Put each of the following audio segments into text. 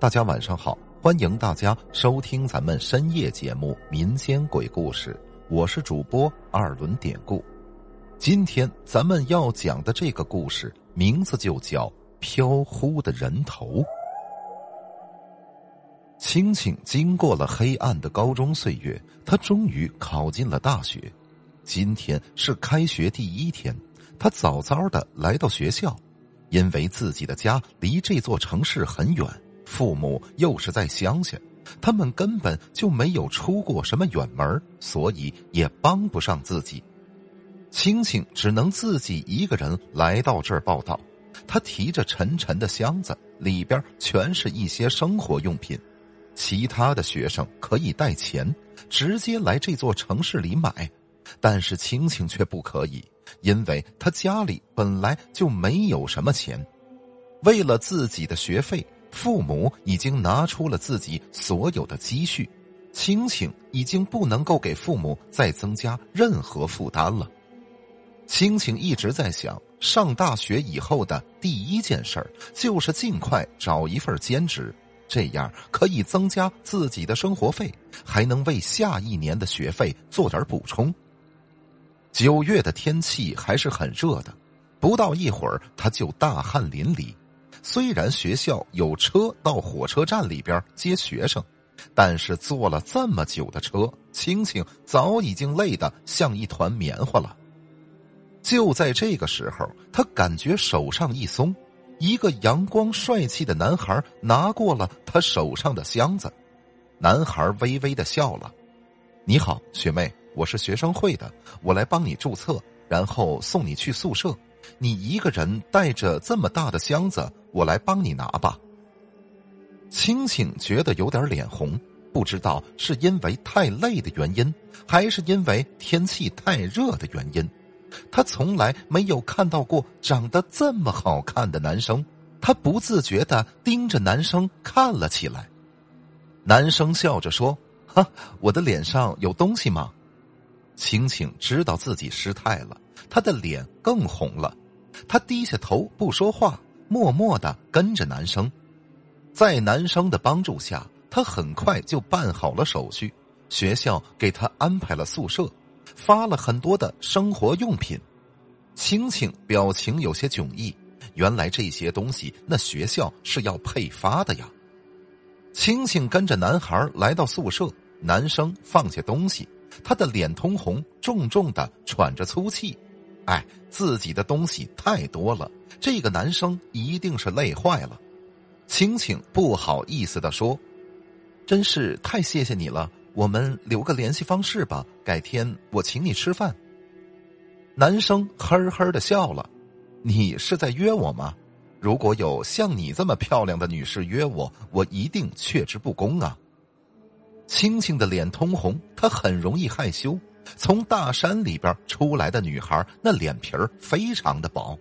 大家晚上好，欢迎大家收听咱们深夜节目《民间鬼故事》，我是主播二轮典故。今天咱们要讲的这个故事名字就叫《飘忽的人头》。青青经过了黑暗的高中岁月，他终于考进了大学。今天是开学第一天，他早早的来到学校，因为自己的家离这座城市很远。父母又是在乡下，他们根本就没有出过什么远门，所以也帮不上自己。青青只能自己一个人来到这儿报道。他提着沉沉的箱子，里边全是一些生活用品。其他的学生可以带钱，直接来这座城市里买，但是青青却不可以，因为他家里本来就没有什么钱。为了自己的学费。父母已经拿出了自己所有的积蓄，青青已经不能够给父母再增加任何负担了。青青一直在想，上大学以后的第一件事儿就是尽快找一份兼职，这样可以增加自己的生活费，还能为下一年的学费做点补充。九月的天气还是很热的，不到一会儿他就大汗淋漓。虽然学校有车到火车站里边接学生，但是坐了这么久的车，青青早已经累得像一团棉花了。就在这个时候，他感觉手上一松，一个阳光帅气的男孩拿过了他手上的箱子。男孩微微的笑了：“你好，学妹，我是学生会的，我来帮你注册，然后送你去宿舍。你一个人带着这么大的箱子。”我来帮你拿吧。青青觉得有点脸红，不知道是因为太累的原因，还是因为天气太热的原因。他从来没有看到过长得这么好看的男生，他不自觉的盯着男生看了起来。男生笑着说：“哈，我的脸上有东西吗？”青青知道自己失态了，他的脸更红了。他低下头不说话。默默的跟着男生，在男生的帮助下，他很快就办好了手续。学校给他安排了宿舍，发了很多的生活用品。青青表情有些迥异，原来这些东西那学校是要配发的呀。青青跟着男孩来到宿舍，男生放下东西，他的脸通红，重重的喘着粗气。哎，自己的东西太多了。这个男生一定是累坏了，青青不好意思的说：“真是太谢谢你了，我们留个联系方式吧，改天我请你吃饭。”男生呵呵的笑了：“你是在约我吗？如果有像你这么漂亮的女士约我，我一定却之不恭啊。”青青的脸通红，她很容易害羞。从大山里边出来的女孩，那脸皮儿非常的薄。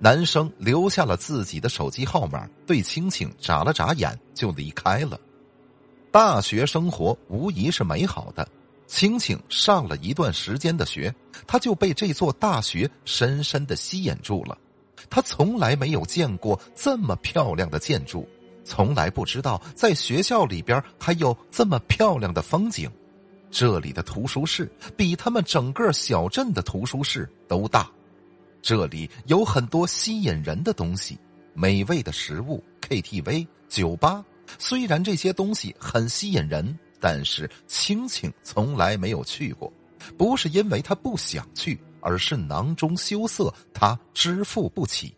男生留下了自己的手机号码，对青青眨了眨眼，就离开了。大学生活无疑是美好的。青青上了一段时间的学，他就被这座大学深深的吸引住了。他从来没有见过这么漂亮的建筑，从来不知道在学校里边还有这么漂亮的风景。这里的图书室比他们整个小镇的图书室都大。这里有很多吸引人的东西，美味的食物、KTV、酒吧。虽然这些东西很吸引人，但是青青从来没有去过。不是因为他不想去，而是囊中羞涩，他支付不起。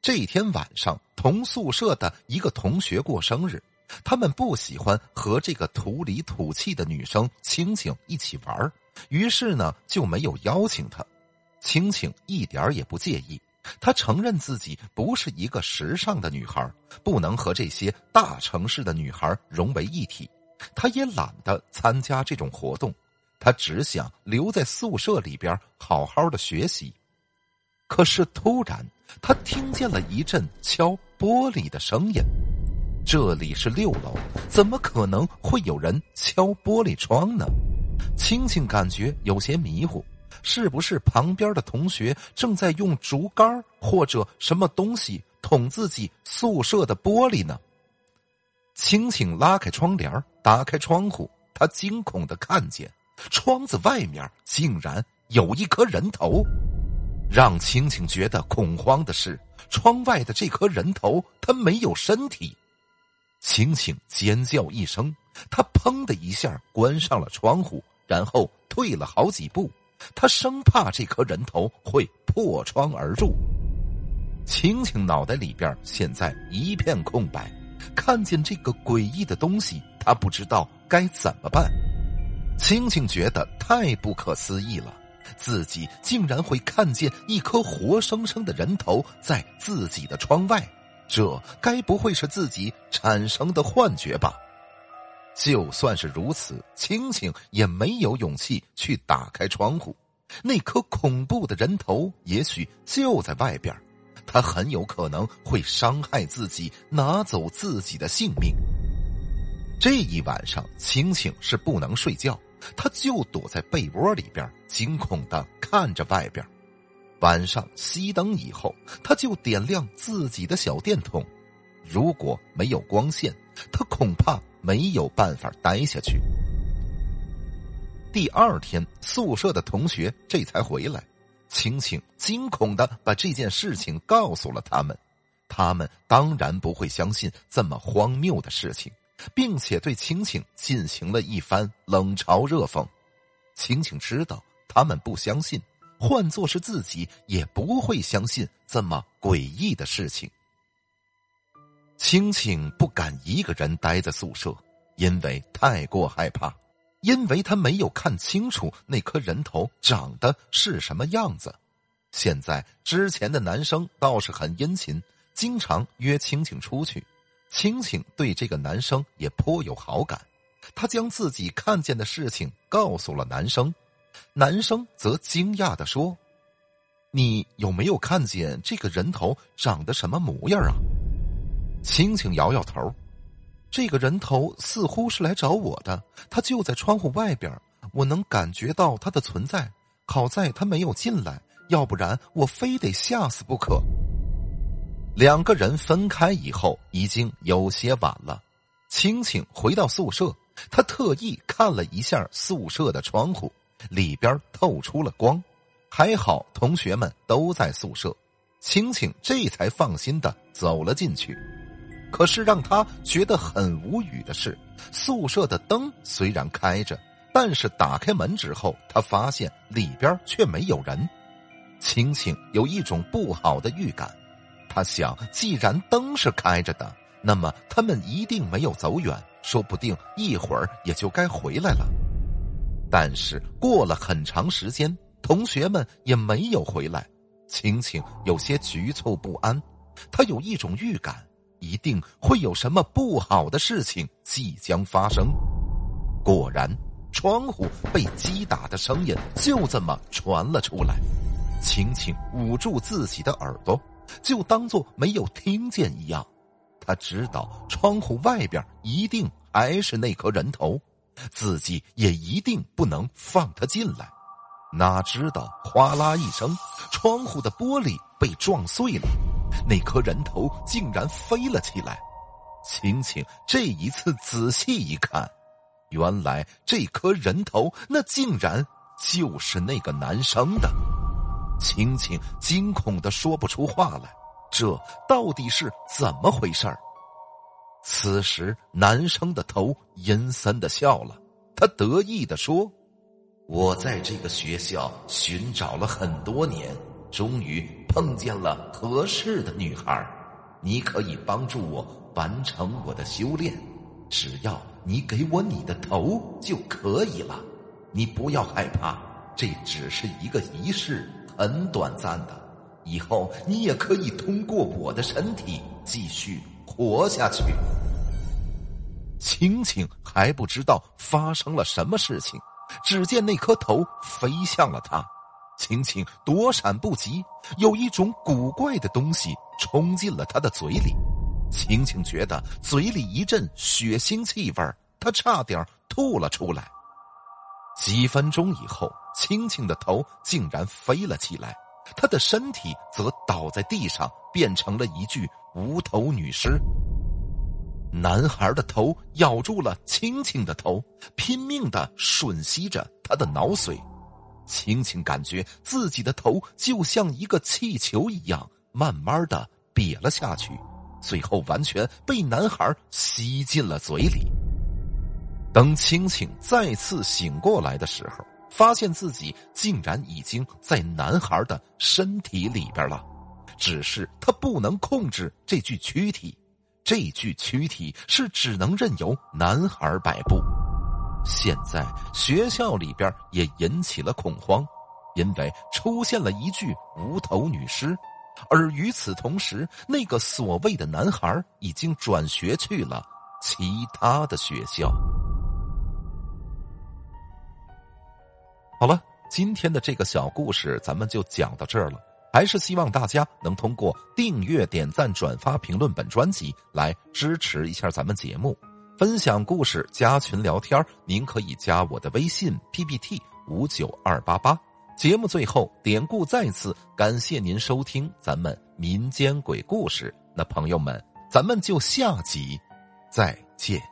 这天晚上，同宿舍的一个同学过生日，他们不喜欢和这个土里土气的女生青青一起玩，于是呢就没有邀请她。青青一点也不介意，她承认自己不是一个时尚的女孩，不能和这些大城市的女孩融为一体。她也懒得参加这种活动，她只想留在宿舍里边好好的学习。可是突然，她听见了一阵敲玻璃的声音。这里是六楼，怎么可能会有人敲玻璃窗呢？青青感觉有些迷糊。是不是旁边的同学正在用竹竿或者什么东西捅自己宿舍的玻璃呢？青青拉开窗帘，打开窗户，他惊恐的看见窗子外面竟然有一颗人头。让青青觉得恐慌的是，窗外的这颗人头它没有身体。青青尖叫一声，他砰的一下关上了窗户，然后退了好几步，他生怕这颗人头会破窗而入。青青脑袋里边现在一片空白，看见这个诡异的东西，他不知道该怎么办。青青觉得太不可思议了，自己竟然会看见一颗活生生的人头在自己的窗外，这该不会是自己产生的幻觉吧？就算是如此，青青也没有勇气去打开窗户，那颗恐怖的人头也许就在外边。他很有可能会伤害自己，拿走自己的性命。这一晚上，青青是不能睡觉，他就躲在被窝里边，惊恐的看着外边。晚上熄灯以后，他就点亮自己的小电筒。如果没有光线，他恐怕没有办法待下去。第二天，宿舍的同学这才回来。青青惊恐的把这件事情告诉了他们，他们当然不会相信这么荒谬的事情，并且对青青进行了一番冷嘲热讽。青青知道他们不相信，换做是自己也不会相信这么诡异的事情。青青不敢一个人待在宿舍，因为太过害怕。因为他没有看清楚那颗人头长得是什么样子，现在之前的男生倒是很殷勤，经常约青青出去。青青对这个男生也颇有好感，他将自己看见的事情告诉了男生，男生则惊讶的说：“你有没有看见这个人头长得什么模样啊？”青青摇摇头。这个人头似乎是来找我的，他就在窗户外边，我能感觉到他的存在。好在他没有进来，要不然我非得吓死不可。两个人分开以后，已经有些晚了。青青回到宿舍，他特意看了一下宿舍的窗户，里边透出了光，还好同学们都在宿舍，青青这才放心的走了进去。可是让他觉得很无语的是，宿舍的灯虽然开着，但是打开门之后，他发现里边却没有人。青青有一种不好的预感，他想，既然灯是开着的，那么他们一定没有走远，说不定一会儿也就该回来了。但是过了很长时间，同学们也没有回来，青青有些局促不安，他有一种预感。一定会有什么不好的事情即将发生。果然，窗户被击打的声音就这么传了出来。青青捂住自己的耳朵，就当做没有听见一样。他知道窗户外边一定还是那颗人头，自己也一定不能放他进来。哪知道，哗啦一声，窗户的玻璃被撞碎了。那颗人头竟然飞了起来，晴晴这一次仔细一看，原来这颗人头那竟然就是那个男生的。晴晴惊恐的说不出话来，这到底是怎么回事儿？此时，男生的头阴森的笑了，他得意的说：“我在这个学校寻找了很多年。”终于碰见了合适的女孩，你可以帮助我完成我的修炼，只要你给我你的头就可以了。你不要害怕，这只是一个仪式，很短暂的。以后你也可以通过我的身体继续活下去。青青还不知道发生了什么事情，只见那颗头飞向了他。青青躲闪不及，有一种古怪的东西冲进了他的嘴里。青青觉得嘴里一阵血腥气味他差点吐了出来。几分钟以后，青青的头竟然飞了起来，他的身体则倒在地上，变成了一具无头女尸。男孩的头咬住了青青的头，拼命的吮吸着他的脑髓。青青感觉自己的头就像一个气球一样，慢慢的瘪了下去，最后完全被男孩吸进了嘴里。等青青再次醒过来的时候，发现自己竟然已经在男孩的身体里边了，只是他不能控制这具躯体，这具躯体是只能任由男孩摆布。现在学校里边也引起了恐慌，因为出现了一具无头女尸，而与此同时，那个所谓的男孩已经转学去了其他的学校。好了，今天的这个小故事咱们就讲到这儿了。还是希望大家能通过订阅、点赞、转发、评论本专辑来支持一下咱们节目。分享故事，加群聊天您可以加我的微信 PPT 五九二八八。节目最后，典故再次感谢您收听咱们民间鬼故事。那朋友们，咱们就下集再见。